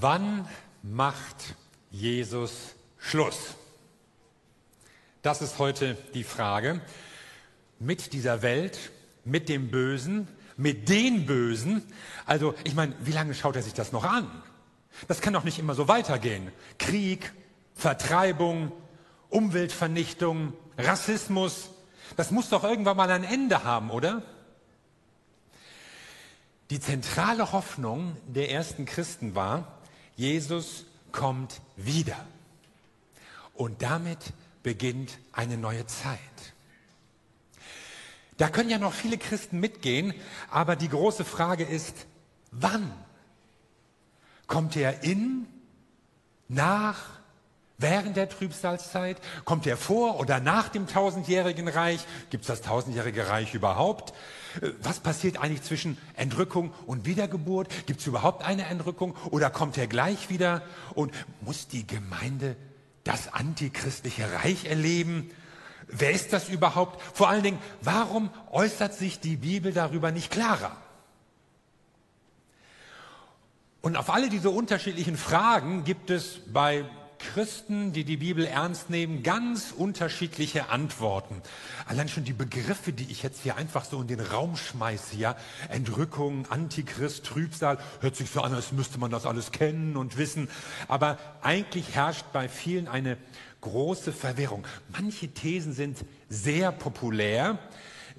Wann macht Jesus Schluss? Das ist heute die Frage. Mit dieser Welt, mit dem Bösen, mit den Bösen. Also, ich meine, wie lange schaut er sich das noch an? Das kann doch nicht immer so weitergehen. Krieg, Vertreibung, Umweltvernichtung, Rassismus. Das muss doch irgendwann mal ein Ende haben, oder? Die zentrale Hoffnung der ersten Christen war, Jesus kommt wieder. Und damit beginnt eine neue Zeit. Da können ja noch viele Christen mitgehen, aber die große Frage ist, wann? Kommt er in, nach, während der Trübsalzeit? Kommt er vor oder nach dem tausendjährigen Reich? Gibt es das tausendjährige Reich überhaupt? Äh, was passiert eigentlich zwischen Entrückung und Wiedergeburt? Gibt es überhaupt eine Entrückung oder kommt er gleich wieder? Und muss die Gemeinde das antichristliche Reich erleben? Wer ist das überhaupt? Vor allen Dingen, warum äußert sich die Bibel darüber nicht klarer? Und auf alle diese unterschiedlichen Fragen gibt es bei Christen, die die Bibel ernst nehmen, ganz unterschiedliche Antworten. Allein schon die Begriffe, die ich jetzt hier einfach so in den Raum schmeiße, ja, Entrückung, Antichrist, Trübsal, hört sich so an, als müsste man das alles kennen und wissen. Aber eigentlich herrscht bei vielen eine große Verwirrung. Manche Thesen sind sehr populär,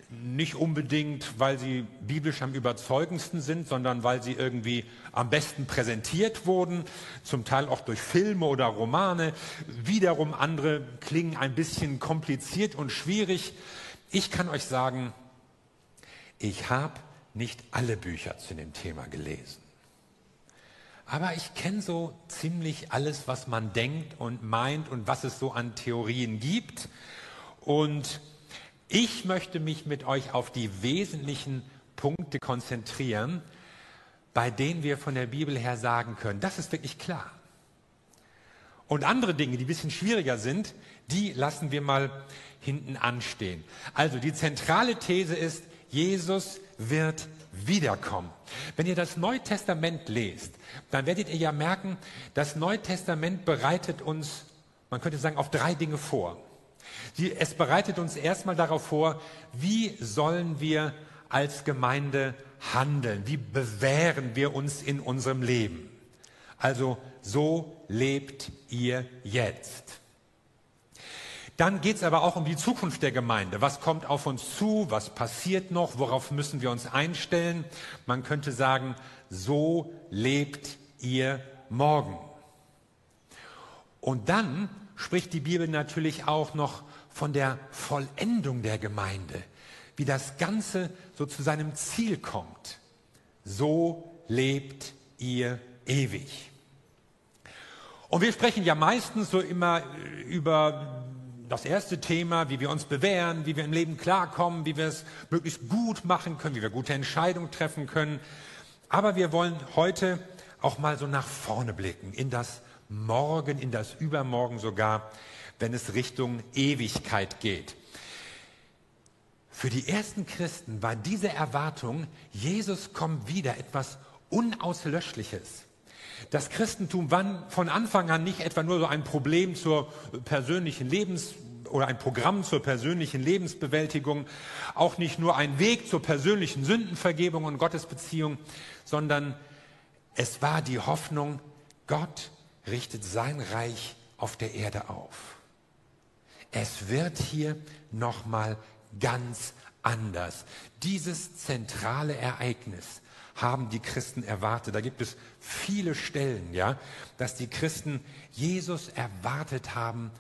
nicht unbedingt, weil sie biblisch am überzeugendsten sind, sondern weil sie irgendwie am besten präsentiert wurden, zum Teil auch durch Filme oder Romane. Wiederum andere klingen ein bisschen kompliziert und schwierig. Ich kann euch sagen, ich habe nicht alle Bücher zu dem Thema gelesen. Aber ich kenne so ziemlich alles, was man denkt und meint und was es so an Theorien gibt. Und ich möchte mich mit euch auf die wesentlichen Punkte konzentrieren, bei denen wir von der Bibel her sagen können, das ist wirklich klar. Und andere Dinge, die ein bisschen schwieriger sind, die lassen wir mal hinten anstehen. Also die zentrale These ist, Jesus wird wiederkommen. Wenn ihr das Neue Testament lest, dann werdet ihr ja merken, das Neue Testament bereitet uns, man könnte sagen, auf drei Dinge vor. Es bereitet uns erstmal darauf vor, wie sollen wir als Gemeinde handeln? Wie bewähren wir uns in unserem Leben? Also so lebt ihr jetzt. Dann geht es aber auch um die Zukunft der Gemeinde. Was kommt auf uns zu? Was passiert noch? Worauf müssen wir uns einstellen? Man könnte sagen, so lebt ihr morgen. Und dann spricht die Bibel natürlich auch noch von der Vollendung der Gemeinde, wie das Ganze so zu seinem Ziel kommt. So lebt ihr ewig. Und wir sprechen ja meistens so immer über das erste Thema, wie wir uns bewähren, wie wir im Leben klarkommen, wie wir es möglichst gut machen können, wie wir gute Entscheidungen treffen können. Aber wir wollen heute auch mal so nach vorne blicken, in das Morgen, in das Übermorgen sogar, wenn es Richtung Ewigkeit geht. Für die ersten Christen war diese Erwartung, Jesus kommt wieder, etwas Unauslöschliches. Das Christentum war von Anfang an nicht etwa nur so ein Problem zur persönlichen Lebens- oder ein Programm zur persönlichen Lebensbewältigung, auch nicht nur ein Weg zur persönlichen Sündenvergebung und Gottesbeziehung, sondern es war die Hoffnung, Gott richtet sein Reich auf der Erde auf. Es wird hier nochmal ganz anders. Dieses zentrale Ereignis haben die Christen erwartet. Da gibt es viele Stellen, ja, dass die Christen Jesus erwartet haben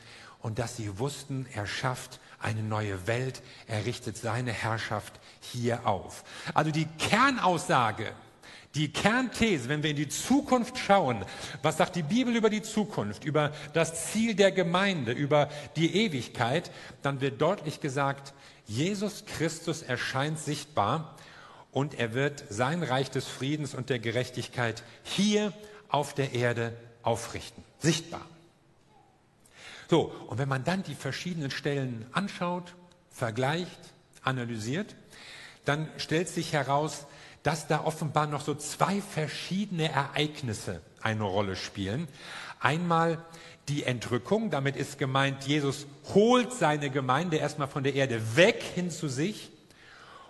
und dass sie wussten, er schafft eine neue Welt, er richtet seine Herrschaft hier auf. Also die Kernaussage, die Kernthese, wenn wir in die Zukunft schauen, was sagt die Bibel über die Zukunft, über das Ziel der Gemeinde, über die Ewigkeit, dann wird deutlich gesagt, Jesus Christus erscheint sichtbar und er wird sein Reich des Friedens und der Gerechtigkeit hier auf der Erde aufrichten. Sichtbar. So, und wenn man dann die verschiedenen Stellen anschaut, vergleicht, analysiert, dann stellt sich heraus, dass da offenbar noch so zwei verschiedene Ereignisse eine Rolle spielen. Einmal die Entrückung, damit ist gemeint, Jesus holt seine Gemeinde erstmal von der Erde weg hin zu sich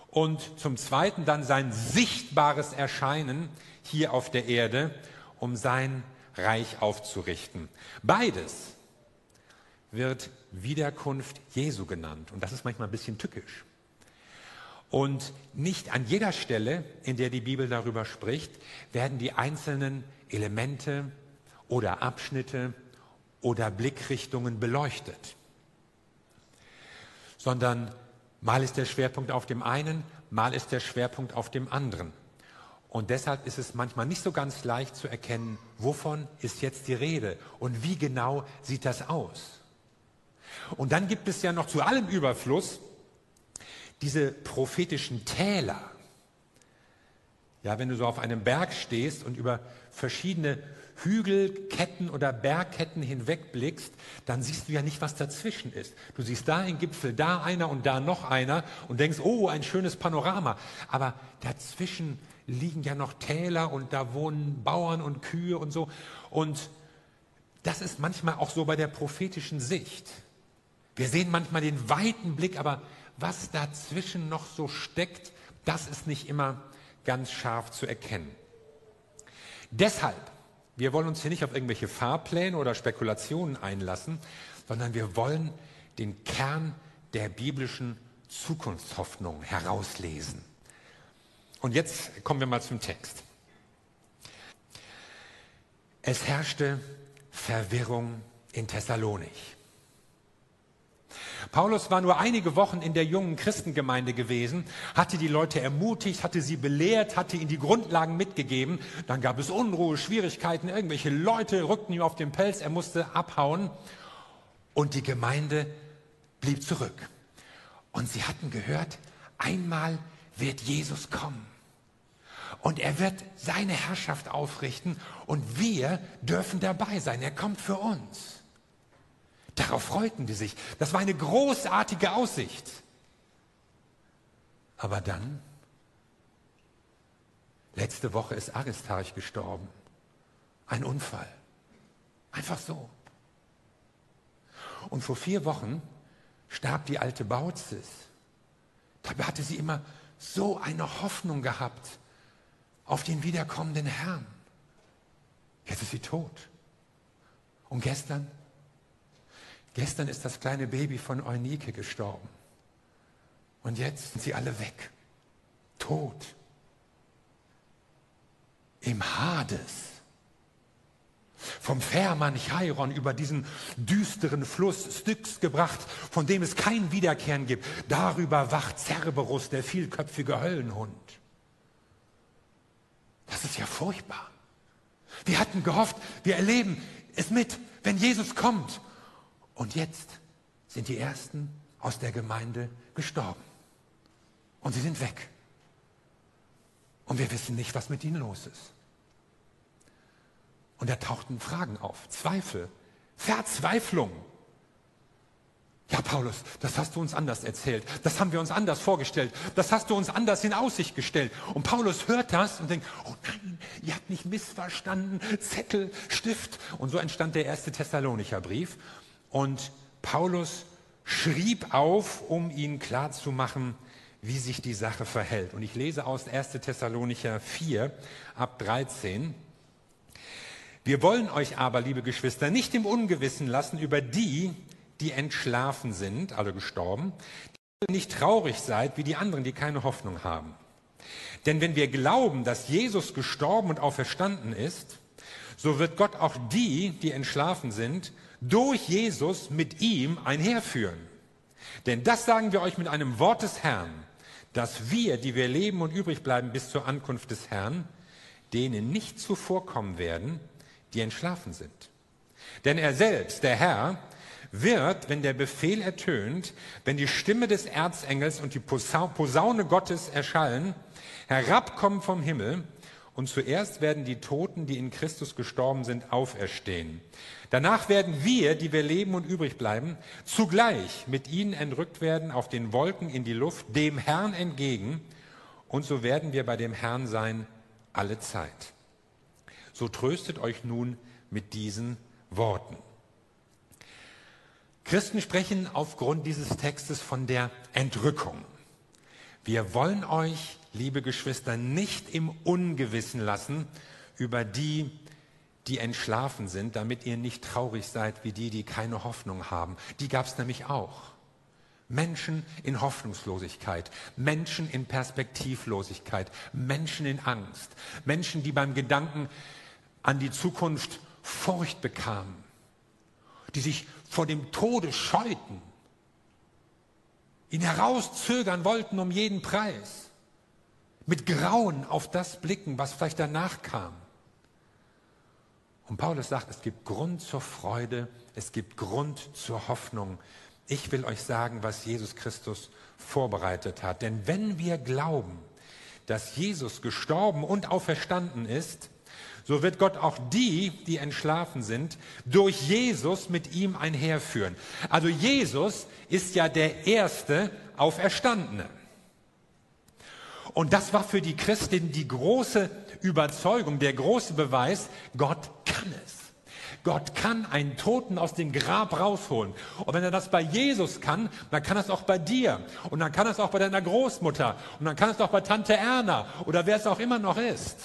und zum Zweiten dann sein sichtbares Erscheinen hier auf der Erde, um sein Reich aufzurichten. Beides wird Wiederkunft Jesu genannt und das ist manchmal ein bisschen tückisch. Und nicht an jeder Stelle, in der die Bibel darüber spricht, werden die einzelnen Elemente oder Abschnitte oder Blickrichtungen beleuchtet, sondern mal ist der Schwerpunkt auf dem einen, mal ist der Schwerpunkt auf dem anderen. Und deshalb ist es manchmal nicht so ganz leicht zu erkennen, wovon ist jetzt die Rede und wie genau sieht das aus. Und dann gibt es ja noch zu allem Überfluss diese prophetischen Täler. Ja, wenn du so auf einem Berg stehst und über verschiedene Hügelketten oder Bergketten hinwegblickst, dann siehst du ja nicht, was dazwischen ist. Du siehst da einen Gipfel, da einer und da noch einer und denkst, oh, ein schönes Panorama. Aber dazwischen liegen ja noch Täler und da wohnen Bauern und Kühe und so. Und das ist manchmal auch so bei der prophetischen Sicht. Wir sehen manchmal den weiten Blick, aber was dazwischen noch so steckt, das ist nicht immer ganz scharf zu erkennen. Deshalb, wir wollen uns hier nicht auf irgendwelche Fahrpläne oder Spekulationen einlassen, sondern wir wollen den Kern der biblischen Zukunftshoffnung herauslesen. Und jetzt kommen wir mal zum Text. Es herrschte Verwirrung in Thessalonich. Paulus war nur einige Wochen in der jungen Christengemeinde gewesen, hatte die Leute ermutigt, hatte sie belehrt, hatte ihnen die Grundlagen mitgegeben. Dann gab es Unruhe, Schwierigkeiten, irgendwelche Leute rückten ihm auf den Pelz, er musste abhauen und die Gemeinde blieb zurück. Und sie hatten gehört, einmal wird Jesus kommen. Und er wird seine Herrschaft aufrichten und wir dürfen dabei sein. Er kommt für uns. Darauf freuten die sich. Das war eine großartige Aussicht. Aber dann, letzte Woche ist Aristarch gestorben. Ein Unfall. Einfach so. Und vor vier Wochen starb die alte Bautzis. Dabei hatte sie immer so eine Hoffnung gehabt auf den wiederkommenden Herrn. Jetzt ist sie tot. Und gestern Gestern ist das kleine Baby von Eunike gestorben. Und jetzt sind sie alle weg. Tot. Im Hades. Vom Fährmann Chairon über diesen düsteren Fluss Styx gebracht, von dem es kein Wiederkehren gibt. Darüber wacht Cerberus, der vielköpfige Höllenhund. Das ist ja furchtbar. Wir hatten gehofft, wir erleben es mit, wenn Jesus kommt und jetzt sind die Ersten aus der Gemeinde gestorben. Und sie sind weg. Und wir wissen nicht, was mit ihnen los ist. Und da tauchten Fragen auf, Zweifel, Verzweiflung. Ja, Paulus, das hast du uns anders erzählt. Das haben wir uns anders vorgestellt. Das hast du uns anders in Aussicht gestellt. Und Paulus hört das und denkt, oh nein, ihr habt mich missverstanden. Zettel, Stift. Und so entstand der erste Thessalonicher Brief. Und Paulus schrieb auf, um ihnen klarzumachen, wie sich die Sache verhält. Und ich lese aus 1. Thessalonicher 4 ab 13. Wir wollen euch aber, liebe Geschwister, nicht im Ungewissen lassen über die, die entschlafen sind, also gestorben, die nicht traurig seid wie die anderen, die keine Hoffnung haben. Denn wenn wir glauben, dass Jesus gestorben und auferstanden ist, so wird Gott auch die, die entschlafen sind, durch Jesus mit ihm einherführen. Denn das sagen wir euch mit einem Wort des Herrn, dass wir, die wir leben und übrig bleiben bis zur Ankunft des Herrn, denen nicht zuvorkommen werden, die entschlafen sind. Denn er selbst, der Herr, wird, wenn der Befehl ertönt, wenn die Stimme des Erzengels und die Posaune Gottes erschallen, herabkommen vom Himmel, und zuerst werden die Toten, die in Christus gestorben sind, auferstehen. Danach werden wir, die wir leben und übrig bleiben, zugleich mit ihnen entrückt werden auf den Wolken in die Luft, dem Herrn entgegen, und so werden wir bei dem Herrn sein alle Zeit. So tröstet euch nun mit diesen Worten. Christen sprechen aufgrund dieses Textes von der Entrückung. Wir wollen euch, liebe Geschwister, nicht im Ungewissen lassen über die, die entschlafen sind, damit ihr nicht traurig seid wie die, die keine Hoffnung haben. Die gab es nämlich auch. Menschen in Hoffnungslosigkeit, Menschen in Perspektivlosigkeit, Menschen in Angst, Menschen, die beim Gedanken an die Zukunft Furcht bekamen, die sich vor dem Tode scheuten, ihn herauszögern wollten um jeden Preis, mit Grauen auf das blicken, was vielleicht danach kam. Und Paulus sagt, es gibt Grund zur Freude, es gibt Grund zur Hoffnung, ich will euch sagen, was Jesus Christus vorbereitet hat. Denn wenn wir glauben, dass Jesus gestorben und auferstanden ist, so wird Gott auch die, die entschlafen sind, durch Jesus mit ihm einherführen. Also Jesus ist ja der erste Auferstandene. Und das war für die Christin die große Überzeugung, der große Beweis, Gott kann es. Gott kann einen Toten aus dem Grab rausholen. Und wenn er das bei Jesus kann, dann kann er es auch bei dir. Und dann kann er es auch bei deiner Großmutter. Und dann kann er es auch bei Tante Erna oder wer es auch immer noch ist.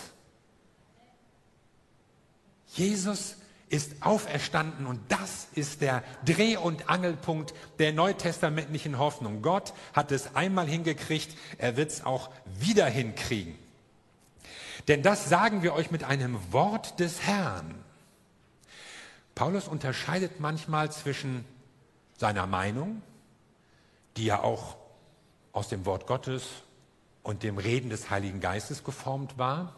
Jesus ist auferstanden und das ist der Dreh- und Angelpunkt der neutestamentlichen Hoffnung. Gott hat es einmal hingekriegt, er wird es auch wieder hinkriegen. Denn das sagen wir euch mit einem Wort des Herrn. Paulus unterscheidet manchmal zwischen seiner Meinung, die ja auch aus dem Wort Gottes und dem Reden des Heiligen Geistes geformt war,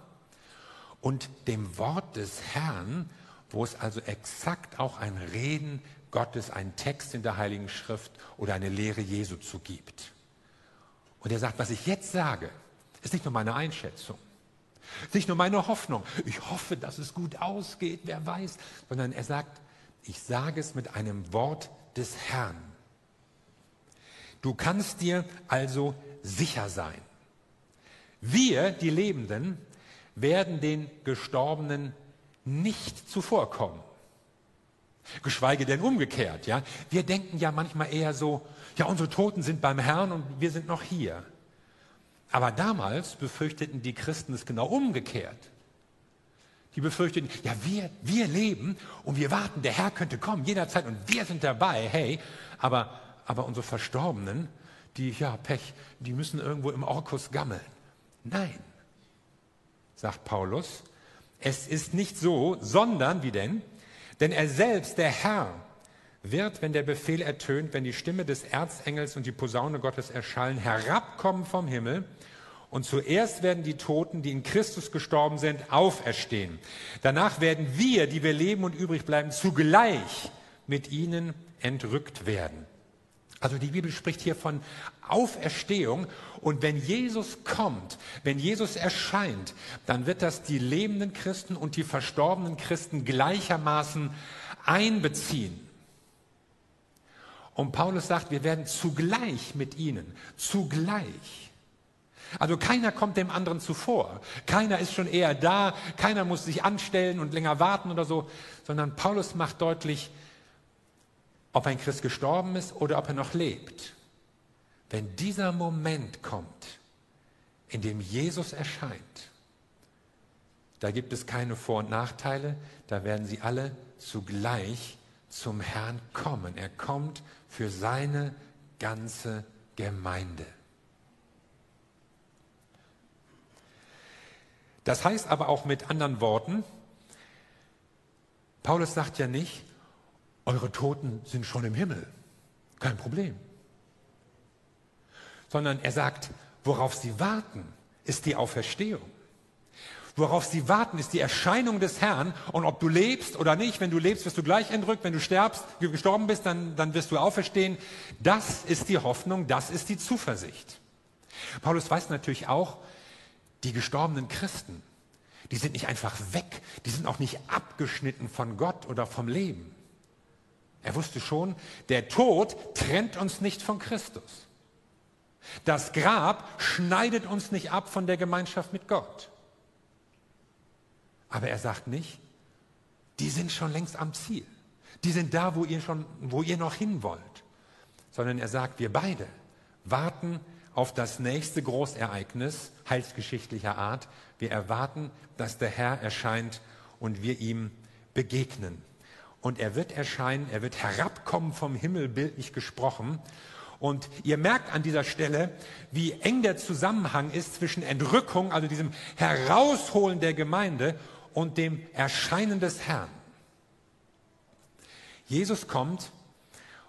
und dem Wort des Herrn, wo es also exakt auch ein Reden Gottes, ein Text in der Heiligen Schrift oder eine Lehre Jesu zu gibt. Und er sagt, was ich jetzt sage, ist nicht nur meine Einschätzung. Nicht nur meine Hoffnung, ich hoffe, dass es gut ausgeht, wer weiß, sondern er sagt, ich sage es mit einem Wort des Herrn. Du kannst dir also sicher sein. Wir, die Lebenden, werden den Gestorbenen nicht zuvorkommen. Geschweige denn umgekehrt, ja. Wir denken ja manchmal eher so, ja, unsere Toten sind beim Herrn und wir sind noch hier. Aber damals befürchteten die Christen es genau umgekehrt. Die befürchteten, ja, wir, wir leben und wir warten, der Herr könnte kommen jederzeit und wir sind dabei, hey, aber, aber unsere Verstorbenen, die, ja, Pech, die müssen irgendwo im Orkus gammeln. Nein, sagt Paulus, es ist nicht so, sondern, wie denn? Denn er selbst, der Herr, wird, wenn der Befehl ertönt, wenn die Stimme des Erzengels und die Posaune Gottes erschallen, herabkommen vom Himmel. Und zuerst werden die Toten, die in Christus gestorben sind, auferstehen. Danach werden wir, die wir leben und übrig bleiben, zugleich mit ihnen entrückt werden. Also die Bibel spricht hier von Auferstehung und wenn Jesus kommt, wenn Jesus erscheint, dann wird das die lebenden Christen und die verstorbenen Christen gleichermaßen einbeziehen. Und Paulus sagt, wir werden zugleich mit ihnen, zugleich. Also keiner kommt dem anderen zuvor. Keiner ist schon eher da, keiner muss sich anstellen und länger warten oder so, sondern Paulus macht deutlich, ob ein Christ gestorben ist oder ob er noch lebt. Wenn dieser Moment kommt, in dem Jesus erscheint, da gibt es keine Vor- und Nachteile, da werden sie alle zugleich zum Herrn kommen. Er kommt für seine ganze Gemeinde. Das heißt aber auch mit anderen Worten, Paulus sagt ja nicht, eure Toten sind schon im Himmel. Kein Problem. Sondern er sagt, worauf sie warten, ist die Auferstehung. Worauf sie warten, ist die Erscheinung des Herrn. Und ob du lebst oder nicht, wenn du lebst, wirst du gleich entrückt. Wenn du sterbst, gestorben bist, dann, dann wirst du auferstehen. Das ist die Hoffnung, das ist die Zuversicht. Paulus weiß natürlich auch, die gestorbenen Christen, die sind nicht einfach weg, die sind auch nicht abgeschnitten von Gott oder vom Leben. Er wusste schon, der Tod trennt uns nicht von Christus. Das Grab schneidet uns nicht ab von der Gemeinschaft mit Gott. Aber er sagt nicht, die sind schon längst am Ziel. Die sind da, wo ihr schon, wo ihr noch hin wollt. Sondern er sagt, wir beide warten auf das nächste Großereignis heilsgeschichtlicher Art. Wir erwarten, dass der Herr erscheint und wir ihm begegnen. Und er wird erscheinen, er wird herabkommen vom Himmel, bildlich gesprochen. Und ihr merkt an dieser Stelle, wie eng der Zusammenhang ist zwischen Entrückung, also diesem Herausholen der Gemeinde, und dem Erscheinen des Herrn. Jesus kommt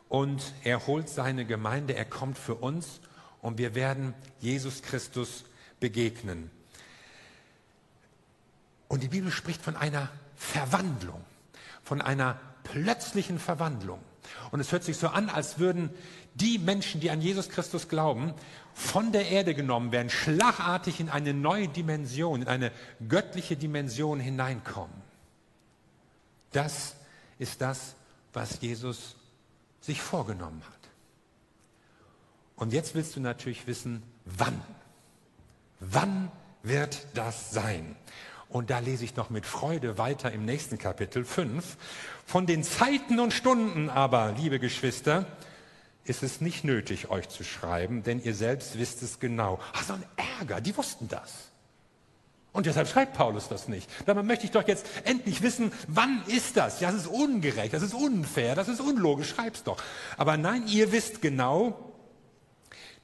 und er holt seine Gemeinde, er kommt für uns und wir werden Jesus Christus begegnen. Und die Bibel spricht von einer Verwandlung, von einer plötzlichen Verwandlung. Und es hört sich so an, als würden die Menschen, die an Jesus Christus glauben, von der Erde genommen werden, schlagartig in eine neue Dimension, in eine göttliche Dimension hineinkommen. Das ist das, was Jesus sich vorgenommen hat. Und jetzt willst du natürlich wissen, wann. Wann wird das sein? Und da lese ich noch mit Freude weiter im nächsten Kapitel 5. Von den Zeiten und Stunden aber, liebe Geschwister, ist es nicht nötig, euch zu schreiben, denn ihr selbst wisst es genau. Ach, so ein Ärger, die wussten das. Und deshalb schreibt Paulus das nicht. Dabei möchte ich doch jetzt endlich wissen, wann ist das? Ja, das ist ungerecht, das ist unfair, das ist unlogisch, schreib's doch. Aber nein, ihr wisst genau,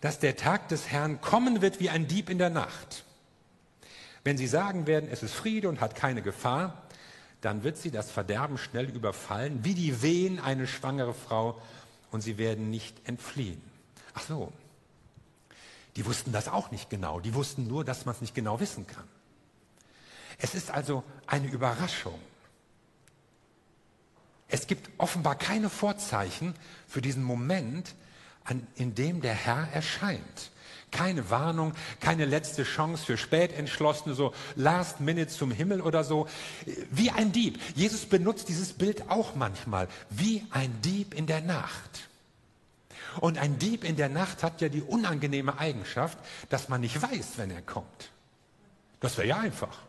dass der Tag des Herrn kommen wird wie ein Dieb in der Nacht. Wenn sie sagen werden, es ist Friede und hat keine Gefahr, dann wird sie das Verderben schnell überfallen, wie die Wehen eine schwangere Frau, und sie werden nicht entfliehen. Ach so, die wussten das auch nicht genau, die wussten nur, dass man es nicht genau wissen kann. Es ist also eine Überraschung. Es gibt offenbar keine Vorzeichen für diesen Moment, an, in dem der Herr erscheint. Keine Warnung, keine letzte Chance für Spätentschlossene, so Last Minute zum Himmel oder so. Wie ein Dieb. Jesus benutzt dieses Bild auch manchmal. Wie ein Dieb in der Nacht. Und ein Dieb in der Nacht hat ja die unangenehme Eigenschaft, dass man nicht weiß, wenn er kommt. Das wäre ja einfach.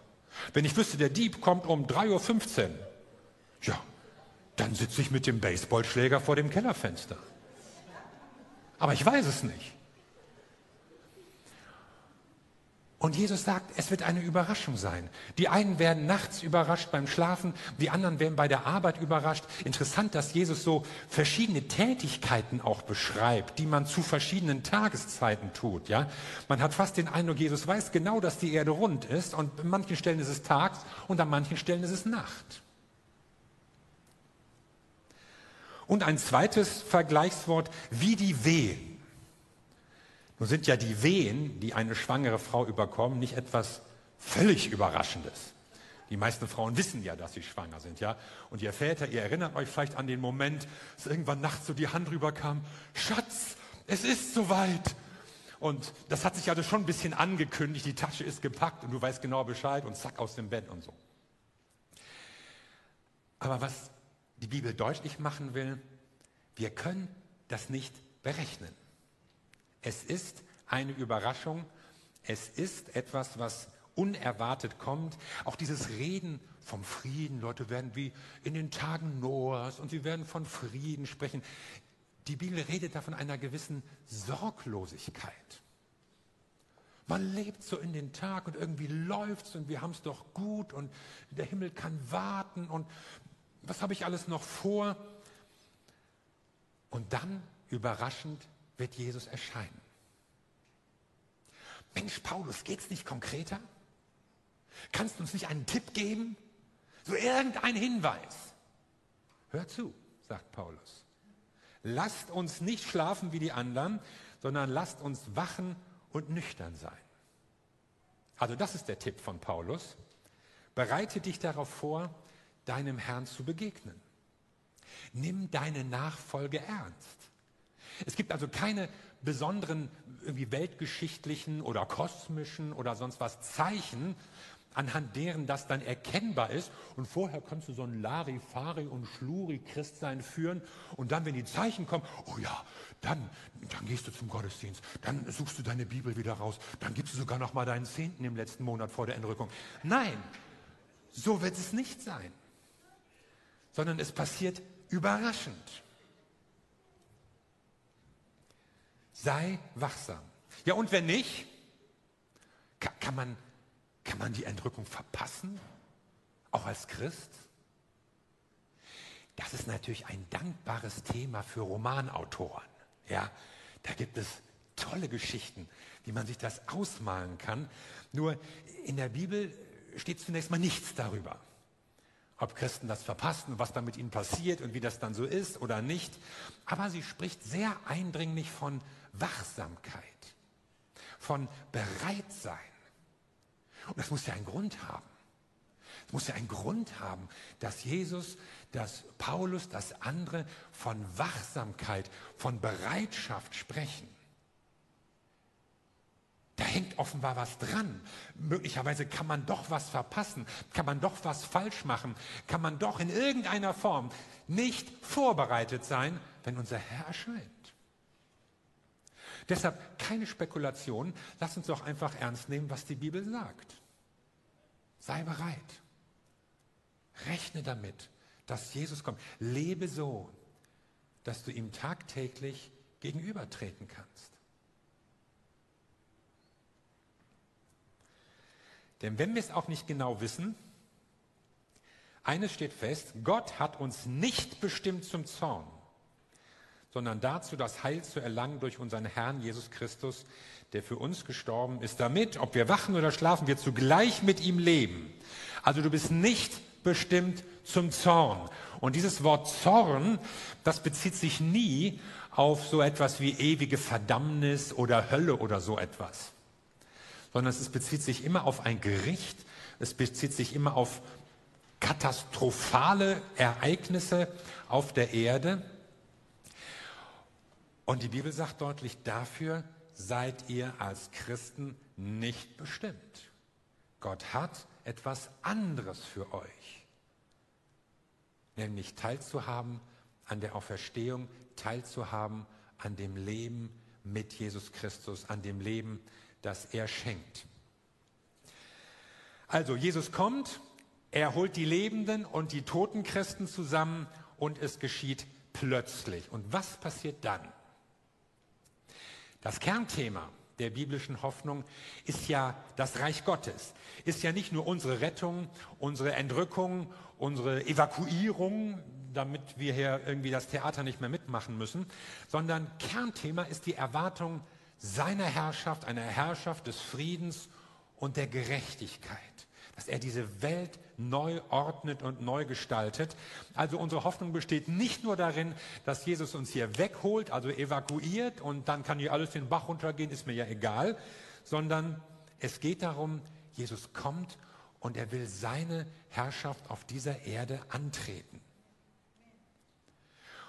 Wenn ich wüsste, der Dieb kommt um 3.15 Uhr, ja, dann sitze ich mit dem Baseballschläger vor dem Kellerfenster. Aber ich weiß es nicht. Und Jesus sagt, es wird eine Überraschung sein. Die einen werden nachts überrascht beim Schlafen, die anderen werden bei der Arbeit überrascht. Interessant, dass Jesus so verschiedene Tätigkeiten auch beschreibt, die man zu verschiedenen Tageszeiten tut. Ja? Man hat fast den Eindruck, Jesus weiß genau, dass die Erde rund ist und an manchen Stellen ist es tags und an manchen Stellen ist es Nacht. Und ein zweites Vergleichswort, wie die Wehen. Nun sind ja die Wehen, die eine schwangere Frau überkommen, nicht etwas völlig Überraschendes. Die meisten Frauen wissen ja, dass sie schwanger sind, ja. Und ihr Väter, ihr erinnert euch vielleicht an den Moment, dass irgendwann nachts so die Hand rüberkam. Schatz, es ist soweit. Und das hat sich also schon ein bisschen angekündigt. Die Tasche ist gepackt und du weißt genau Bescheid und zack aus dem Bett und so. Aber was die Bibel deutlich machen will, wir können das nicht berechnen. Es ist eine Überraschung, es ist etwas, was unerwartet kommt. Auch dieses Reden vom Frieden, Leute werden wie in den Tagen Noahs und sie werden von Frieden sprechen. Die Bibel redet da von einer gewissen Sorglosigkeit. Man lebt so in den Tag und irgendwie läuft es und wir haben es doch gut und der Himmel kann warten und was habe ich alles noch vor? Und dann, überraschend, wird Jesus erscheinen. Mensch, Paulus, geht es nicht konkreter? Kannst du uns nicht einen Tipp geben? So irgendein Hinweis? Hör zu, sagt Paulus. Lasst uns nicht schlafen wie die anderen, sondern lasst uns wachen und nüchtern sein. Also das ist der Tipp von Paulus. Bereite dich darauf vor, deinem Herrn zu begegnen. Nimm deine Nachfolge ernst. Es gibt also keine besonderen irgendwie weltgeschichtlichen oder kosmischen oder sonst was Zeichen, anhand deren das dann erkennbar ist. Und vorher kannst du so ein Larifari und Schluri-Christsein führen. Und dann, wenn die Zeichen kommen, oh ja, dann, dann gehst du zum Gottesdienst, dann suchst du deine Bibel wieder raus, dann gibst du sogar noch mal deinen Zehnten im letzten Monat vor der Entrückung. Nein, so wird es nicht sein, sondern es passiert überraschend. Sei wachsam. Ja, und wenn nicht, kann, kann man kann man die Entrückung verpassen? Auch als Christ? Das ist natürlich ein dankbares Thema für Romanautoren. Ja, da gibt es tolle Geschichten, wie man sich das ausmalen kann. Nur in der Bibel steht zunächst mal nichts darüber. Ob Christen das verpassen, was da mit ihnen passiert und wie das dann so ist oder nicht. Aber sie spricht sehr eindringlich von Wachsamkeit, von Bereitsein. Und das muss ja einen Grund haben. Es muss ja einen Grund haben, dass Jesus, dass Paulus, dass andere von Wachsamkeit, von Bereitschaft sprechen. Da hängt offenbar was dran. Möglicherweise kann man doch was verpassen, kann man doch was falsch machen, kann man doch in irgendeiner Form nicht vorbereitet sein, wenn unser Herr erscheint. Deshalb keine Spekulation. Lass uns doch einfach ernst nehmen, was die Bibel sagt. Sei bereit. Rechne damit, dass Jesus kommt. Lebe so, dass du ihm tagtäglich gegenübertreten kannst. Denn wenn wir es auch nicht genau wissen, eines steht fest, Gott hat uns nicht bestimmt zum Zorn, sondern dazu, das Heil zu erlangen durch unseren Herrn Jesus Christus, der für uns gestorben ist, damit, ob wir wachen oder schlafen, wir zugleich mit ihm leben. Also du bist nicht bestimmt zum Zorn. Und dieses Wort Zorn, das bezieht sich nie auf so etwas wie ewige Verdammnis oder Hölle oder so etwas, sondern es bezieht sich immer auf ein Gericht, es bezieht sich immer auf katastrophale Ereignisse auf der Erde. Und die Bibel sagt deutlich, dafür seid ihr als Christen nicht bestimmt. Gott hat etwas anderes für euch, nämlich teilzuhaben an der Auferstehung, teilzuhaben an dem Leben mit Jesus Christus, an dem Leben, das er schenkt. Also Jesus kommt, er holt die Lebenden und die toten Christen zusammen und es geschieht plötzlich. Und was passiert dann? Das Kernthema der biblischen Hoffnung ist ja das Reich Gottes, ist ja nicht nur unsere Rettung, unsere Entrückung, unsere Evakuierung, damit wir hier irgendwie das Theater nicht mehr mitmachen müssen, sondern Kernthema ist die Erwartung seiner Herrschaft, einer Herrschaft des Friedens und der Gerechtigkeit dass er diese Welt neu ordnet und neu gestaltet. Also unsere Hoffnung besteht nicht nur darin, dass Jesus uns hier wegholt, also evakuiert und dann kann hier alles den Bach runtergehen, ist mir ja egal, sondern es geht darum, Jesus kommt und er will seine Herrschaft auf dieser Erde antreten.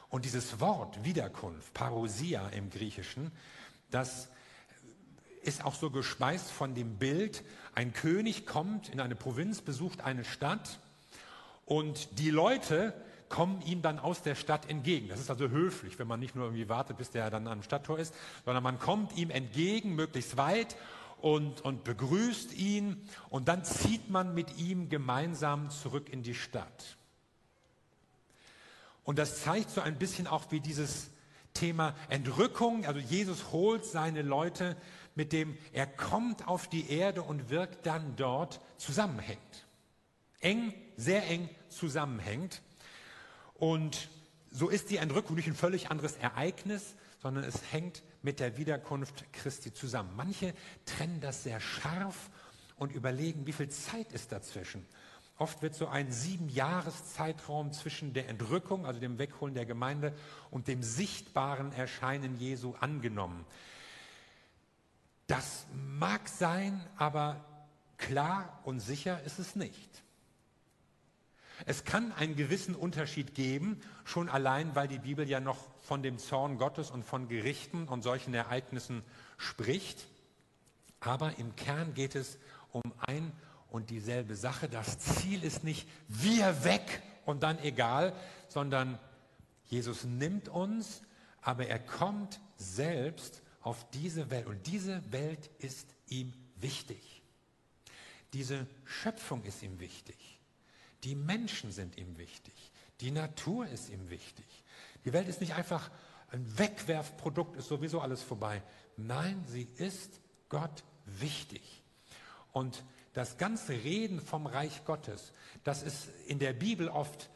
Und dieses Wort Wiederkunft, Parousia im Griechischen, das ist auch so gespeist von dem Bild, ein König kommt in eine Provinz, besucht eine Stadt und die Leute kommen ihm dann aus der Stadt entgegen. Das ist also höflich, wenn man nicht nur irgendwie wartet, bis der dann am Stadttor ist, sondern man kommt ihm entgegen, möglichst weit und, und begrüßt ihn und dann zieht man mit ihm gemeinsam zurück in die Stadt. Und das zeigt so ein bisschen auch, wie dieses Thema Entrückung, also Jesus holt seine Leute mit dem er kommt auf die Erde und wirkt dann dort zusammenhängt. Eng, sehr eng zusammenhängt. Und so ist die Entrückung nicht ein völlig anderes Ereignis, sondern es hängt mit der Wiederkunft Christi zusammen. Manche trennen das sehr scharf und überlegen, wie viel Zeit ist dazwischen. Oft wird so ein sieben Jahreszeitraum zwischen der Entrückung, also dem Wegholen der Gemeinde, und dem sichtbaren Erscheinen Jesu angenommen. Das mag sein, aber klar und sicher ist es nicht. Es kann einen gewissen Unterschied geben, schon allein, weil die Bibel ja noch von dem Zorn Gottes und von Gerichten und solchen Ereignissen spricht. Aber im Kern geht es um ein und dieselbe Sache. Das Ziel ist nicht wir weg und dann egal, sondern Jesus nimmt uns, aber er kommt selbst auf diese Welt und diese Welt ist ihm wichtig. Diese Schöpfung ist ihm wichtig. Die Menschen sind ihm wichtig. Die Natur ist ihm wichtig. Die Welt ist nicht einfach ein Wegwerfprodukt, ist sowieso alles vorbei. Nein, sie ist Gott wichtig. Und das ganze Reden vom Reich Gottes, das ist in der Bibel oft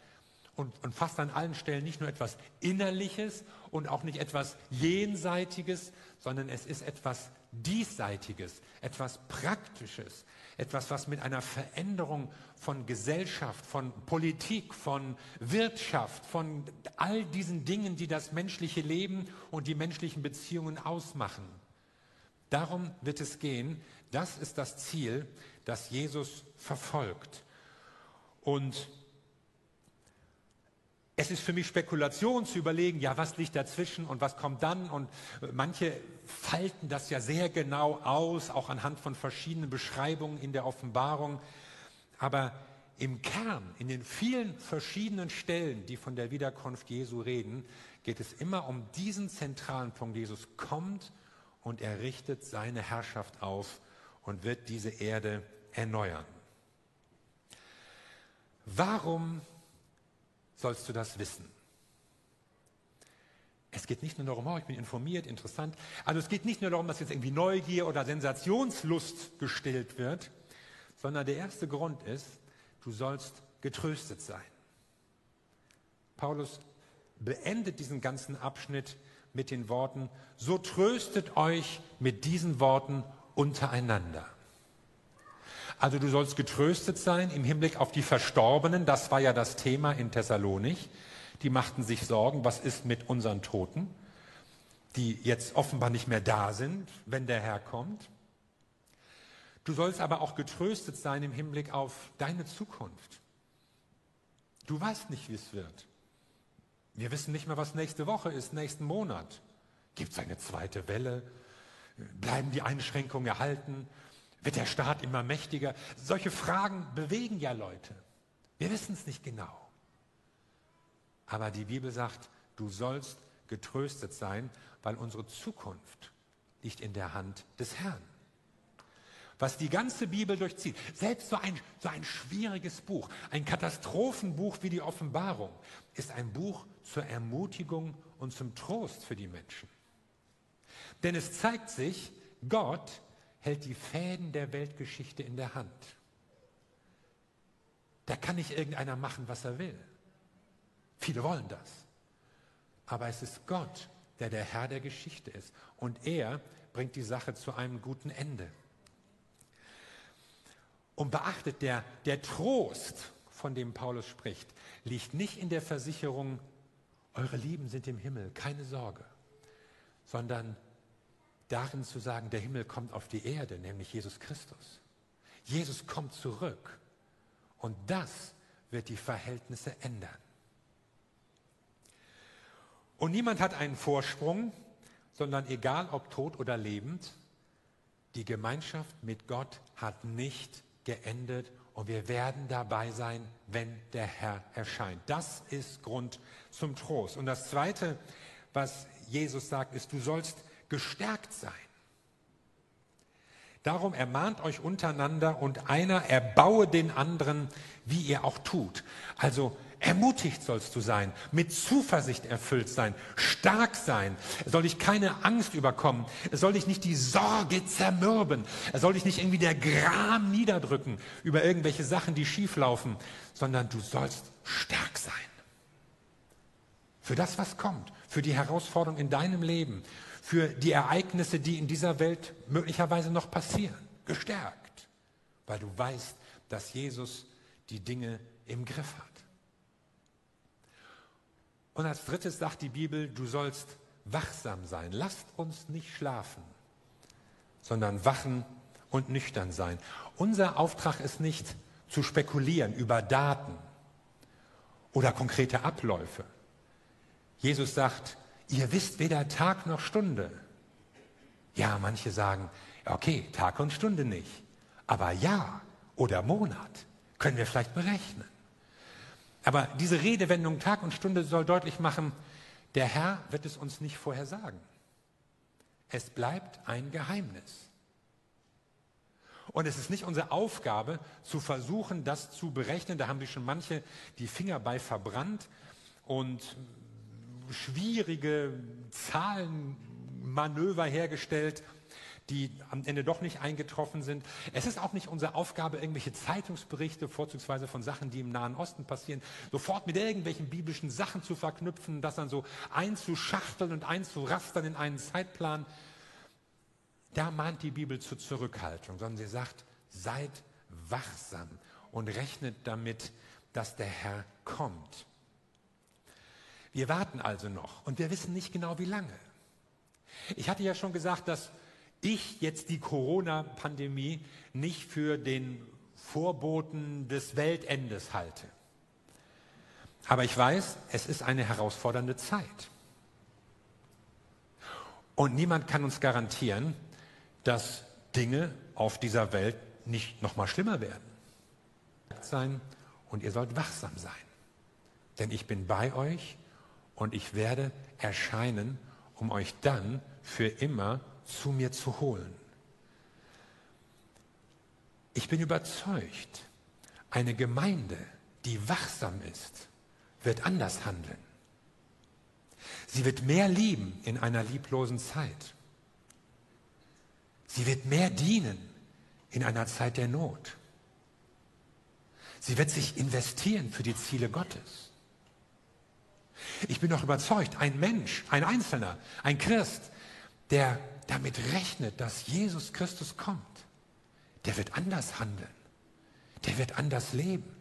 und, und fast an allen Stellen nicht nur etwas Innerliches und auch nicht etwas Jenseitiges, sondern es ist etwas Diesseitiges, etwas Praktisches, etwas, was mit einer Veränderung von Gesellschaft, von Politik, von Wirtschaft, von all diesen Dingen, die das menschliche Leben und die menschlichen Beziehungen ausmachen. Darum wird es gehen. Das ist das Ziel, das Jesus verfolgt. Und es ist für mich Spekulation zu überlegen, ja, was liegt dazwischen und was kommt dann? Und manche falten das ja sehr genau aus, auch anhand von verschiedenen Beschreibungen in der Offenbarung. Aber im Kern, in den vielen verschiedenen Stellen, die von der Wiederkunft Jesu reden, geht es immer um diesen zentralen Punkt. Jesus kommt und er richtet seine Herrschaft auf und wird diese Erde erneuern. Warum sollst du das wissen. Es geht nicht nur darum, oh, ich bin informiert, interessant. Also es geht nicht nur darum, dass jetzt irgendwie Neugier oder Sensationslust gestillt wird, sondern der erste Grund ist, du sollst getröstet sein. Paulus beendet diesen ganzen Abschnitt mit den Worten, so tröstet euch mit diesen Worten untereinander. Also du sollst getröstet sein im Hinblick auf die Verstorbenen. Das war ja das Thema in Thessalonich. Die machten sich Sorgen, was ist mit unseren Toten, die jetzt offenbar nicht mehr da sind, wenn der Herr kommt. Du sollst aber auch getröstet sein im Hinblick auf deine Zukunft. Du weißt nicht, wie es wird. Wir wissen nicht mehr, was nächste Woche ist, nächsten Monat. Gibt es eine zweite Welle? Bleiben die Einschränkungen erhalten? Wird der Staat immer mächtiger? Solche Fragen bewegen ja Leute. Wir wissen es nicht genau. Aber die Bibel sagt, du sollst getröstet sein, weil unsere Zukunft liegt in der Hand des Herrn. Was die ganze Bibel durchzieht, selbst so ein, so ein schwieriges Buch, ein Katastrophenbuch wie die Offenbarung, ist ein Buch zur Ermutigung und zum Trost für die Menschen. Denn es zeigt sich, Gott hält die Fäden der Weltgeschichte in der Hand. Da kann nicht irgendeiner machen, was er will. Viele wollen das. Aber es ist Gott, der der Herr der Geschichte ist. Und er bringt die Sache zu einem guten Ende. Und beachtet, der, der Trost, von dem Paulus spricht, liegt nicht in der Versicherung, eure Lieben sind im Himmel, keine Sorge, sondern darin zu sagen, der Himmel kommt auf die Erde, nämlich Jesus Christus. Jesus kommt zurück und das wird die Verhältnisse ändern. Und niemand hat einen Vorsprung, sondern egal ob tot oder lebend, die Gemeinschaft mit Gott hat nicht geendet und wir werden dabei sein, wenn der Herr erscheint. Das ist Grund zum Trost. Und das Zweite, was Jesus sagt, ist, du sollst gestärkt sein. Darum ermahnt euch untereinander und einer erbaue den anderen, wie ihr auch tut. Also ermutigt sollst du sein, mit Zuversicht erfüllt sein, stark sein. Es soll dich keine Angst überkommen. Es soll dich nicht die Sorge zermürben. Es soll dich nicht irgendwie der Gram niederdrücken über irgendwelche Sachen, die schieflaufen, sondern du sollst stark sein. Für das, was kommt, für die Herausforderung in deinem Leben, für die Ereignisse, die in dieser Welt möglicherweise noch passieren, gestärkt, weil du weißt, dass Jesus die Dinge im Griff hat. Und als drittes sagt die Bibel, du sollst wachsam sein. Lasst uns nicht schlafen, sondern wachen und nüchtern sein. Unser Auftrag ist nicht zu spekulieren über Daten oder konkrete Abläufe. Jesus sagt, ihr wisst weder Tag noch Stunde. Ja, manche sagen, okay, Tag und Stunde nicht. Aber ja, oder Monat, können wir vielleicht berechnen. Aber diese Redewendung Tag und Stunde soll deutlich machen, der Herr wird es uns nicht vorhersagen. Es bleibt ein Geheimnis. Und es ist nicht unsere Aufgabe, zu versuchen, das zu berechnen. Da haben sich schon manche die Finger bei verbrannt und schwierige Zahlenmanöver hergestellt, die am Ende doch nicht eingetroffen sind. Es ist auch nicht unsere Aufgabe, irgendwelche Zeitungsberichte, vorzugsweise von Sachen, die im Nahen Osten passieren, sofort mit irgendwelchen biblischen Sachen zu verknüpfen, das dann so einzuschachteln und einzurastern in einen Zeitplan. Da mahnt die Bibel zur Zurückhaltung, sondern sie sagt, seid wachsam und rechnet damit, dass der Herr kommt. Wir warten also noch und wir wissen nicht genau, wie lange. Ich hatte ja schon gesagt, dass ich jetzt die Corona-Pandemie nicht für den Vorboten des Weltendes halte. Aber ich weiß, es ist eine herausfordernde Zeit. Und niemand kann uns garantieren, dass Dinge auf dieser Welt nicht noch mal schlimmer werden. Sein und ihr sollt wachsam sein. Denn ich bin bei euch und ich werde erscheinen, um euch dann für immer zu mir zu holen. Ich bin überzeugt, eine Gemeinde, die wachsam ist, wird anders handeln. Sie wird mehr lieben in einer lieblosen Zeit. Sie wird mehr dienen in einer Zeit der Not. Sie wird sich investieren für die Ziele Gottes. Ich bin doch überzeugt, ein Mensch, ein Einzelner, ein Christ, der damit rechnet, dass Jesus Christus kommt, der wird anders handeln. Der wird anders leben.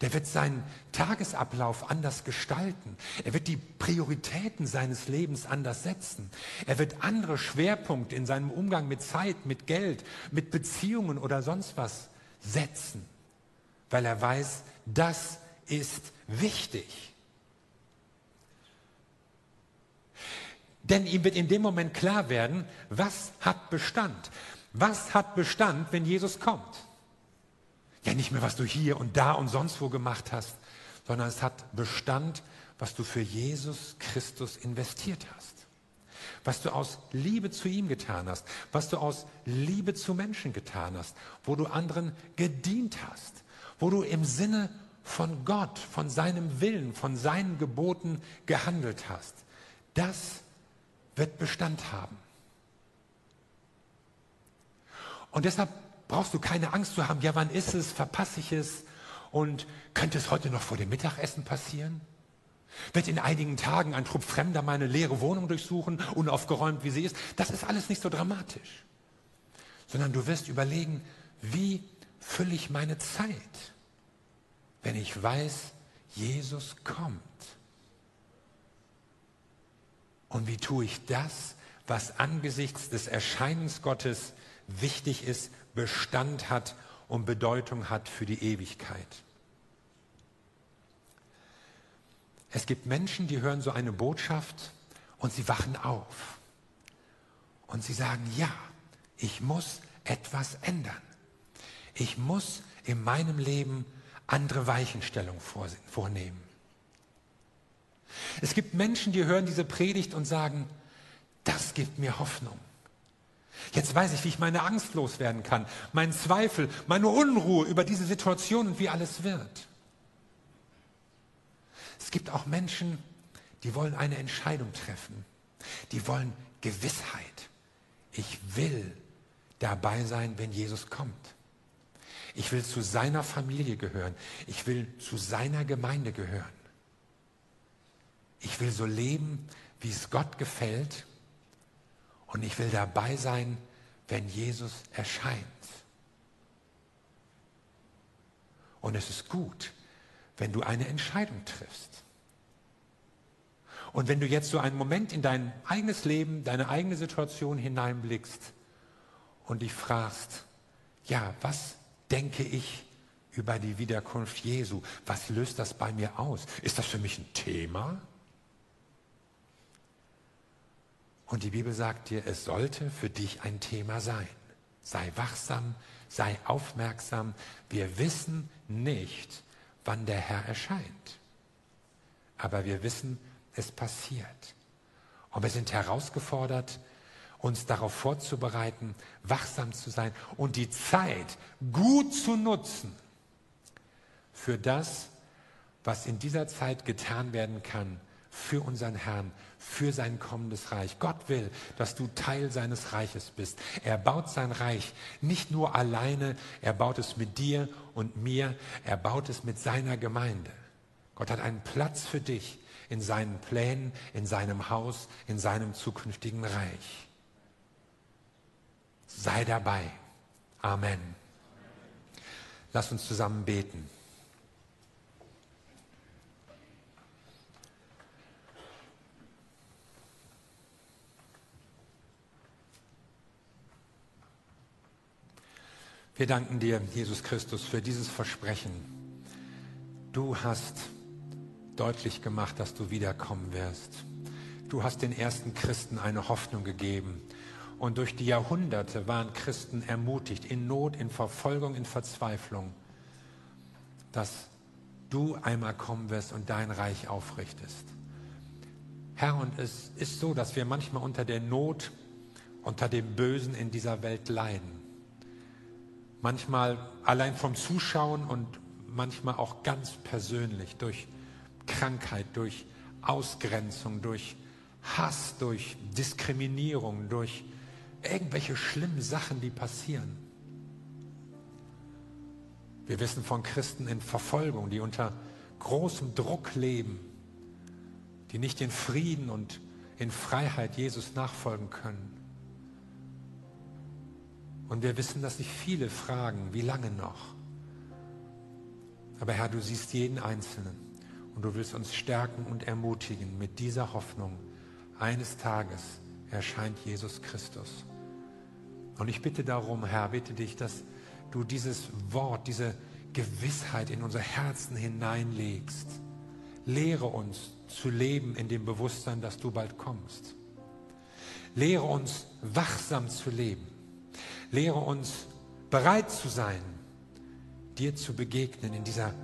Der wird seinen Tagesablauf anders gestalten. Er wird die Prioritäten seines Lebens anders setzen. Er wird andere Schwerpunkte in seinem Umgang mit Zeit, mit Geld, mit Beziehungen oder sonst was setzen, weil er weiß, das ist wichtig. Denn ihm wird in dem Moment klar werden, was hat Bestand? Was hat Bestand, wenn Jesus kommt? Ja, nicht mehr, was du hier und da und sonst wo gemacht hast, sondern es hat Bestand, was du für Jesus Christus investiert hast. Was du aus Liebe zu ihm getan hast, was du aus Liebe zu Menschen getan hast, wo du anderen gedient hast, wo du im Sinne von Gott, von seinem Willen, von seinen Geboten gehandelt hast. Das wird Bestand haben. Und deshalb brauchst du keine Angst zu haben, ja, wann ist es, verpasse ich es und könnte es heute noch vor dem Mittagessen passieren? Wird in einigen Tagen ein Trupp Fremder meine leere Wohnung durchsuchen, unaufgeräumt wie sie ist? Das ist alles nicht so dramatisch. Sondern du wirst überlegen, wie fülle ich meine Zeit, wenn ich weiß, Jesus kommt. Und wie tue ich das, was angesichts des Erscheinens Gottes wichtig ist, Bestand hat und Bedeutung hat für die Ewigkeit? Es gibt Menschen, die hören so eine Botschaft und sie wachen auf. Und sie sagen, ja, ich muss etwas ändern. Ich muss in meinem Leben andere Weichenstellung vornehmen. Es gibt Menschen, die hören diese Predigt und sagen, das gibt mir Hoffnung. Jetzt weiß ich, wie ich meine Angst loswerden kann, meinen Zweifel, meine Unruhe über diese Situation und wie alles wird. Es gibt auch Menschen, die wollen eine Entscheidung treffen. Die wollen Gewissheit. Ich will dabei sein, wenn Jesus kommt. Ich will zu seiner Familie gehören. Ich will zu seiner Gemeinde gehören. Ich will so leben, wie es Gott gefällt. Und ich will dabei sein, wenn Jesus erscheint. Und es ist gut, wenn du eine Entscheidung triffst. Und wenn du jetzt so einen Moment in dein eigenes Leben, deine eigene Situation hineinblickst und dich fragst, ja, was denke ich über die Wiederkunft Jesu? Was löst das bei mir aus? Ist das für mich ein Thema? Und die Bibel sagt dir, es sollte für dich ein Thema sein. Sei wachsam, sei aufmerksam. Wir wissen nicht, wann der Herr erscheint. Aber wir wissen, es passiert. Und wir sind herausgefordert, uns darauf vorzubereiten, wachsam zu sein und die Zeit gut zu nutzen für das, was in dieser Zeit getan werden kann für unseren Herrn, für sein kommendes Reich. Gott will, dass du Teil seines Reiches bist. Er baut sein Reich nicht nur alleine, er baut es mit dir und mir, er baut es mit seiner Gemeinde. Gott hat einen Platz für dich in seinen Plänen, in seinem Haus, in seinem zukünftigen Reich. Sei dabei. Amen. Lass uns zusammen beten. Wir danken dir, Jesus Christus, für dieses Versprechen. Du hast deutlich gemacht, dass du wiederkommen wirst. Du hast den ersten Christen eine Hoffnung gegeben. Und durch die Jahrhunderte waren Christen ermutigt, in Not, in Verfolgung, in Verzweiflung, dass du einmal kommen wirst und dein Reich aufrichtest. Herr, und es ist so, dass wir manchmal unter der Not, unter dem Bösen in dieser Welt leiden manchmal allein vom Zuschauen und manchmal auch ganz persönlich durch Krankheit, durch Ausgrenzung, durch Hass, durch Diskriminierung, durch irgendwelche schlimmen Sachen, die passieren. Wir wissen von Christen in Verfolgung, die unter großem Druck leben, die nicht in Frieden und in Freiheit Jesus nachfolgen können. Und wir wissen, dass sich viele fragen, wie lange noch? Aber Herr, du siehst jeden Einzelnen und du willst uns stärken und ermutigen mit dieser Hoffnung. Eines Tages erscheint Jesus Christus. Und ich bitte darum, Herr, bitte dich, dass du dieses Wort, diese Gewissheit in unser Herzen hineinlegst. Lehre uns zu leben in dem Bewusstsein, dass du bald kommst. Lehre uns wachsam zu leben. Lehre uns bereit zu sein, dir zu begegnen in dieser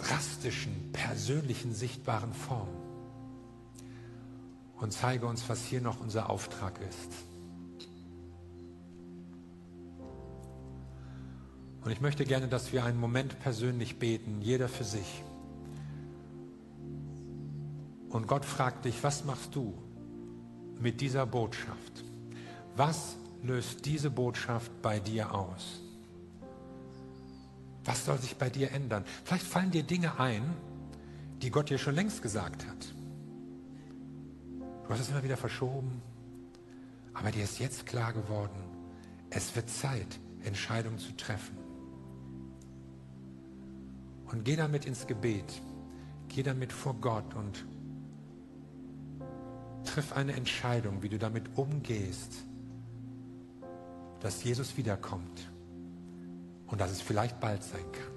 drastischen, persönlichen, sichtbaren Form. Und zeige uns, was hier noch unser Auftrag ist. Und ich möchte gerne, dass wir einen Moment persönlich beten, jeder für sich. Und Gott fragt dich, was machst du mit dieser Botschaft? Was löst diese Botschaft bei dir aus? Was soll sich bei dir ändern? Vielleicht fallen dir Dinge ein, die Gott dir schon längst gesagt hat. Du hast es immer wieder verschoben, aber dir ist jetzt klar geworden, es wird Zeit, Entscheidungen zu treffen. Und geh damit ins Gebet, geh damit vor Gott und triff eine Entscheidung, wie du damit umgehst dass Jesus wiederkommt und dass es vielleicht bald sein kann.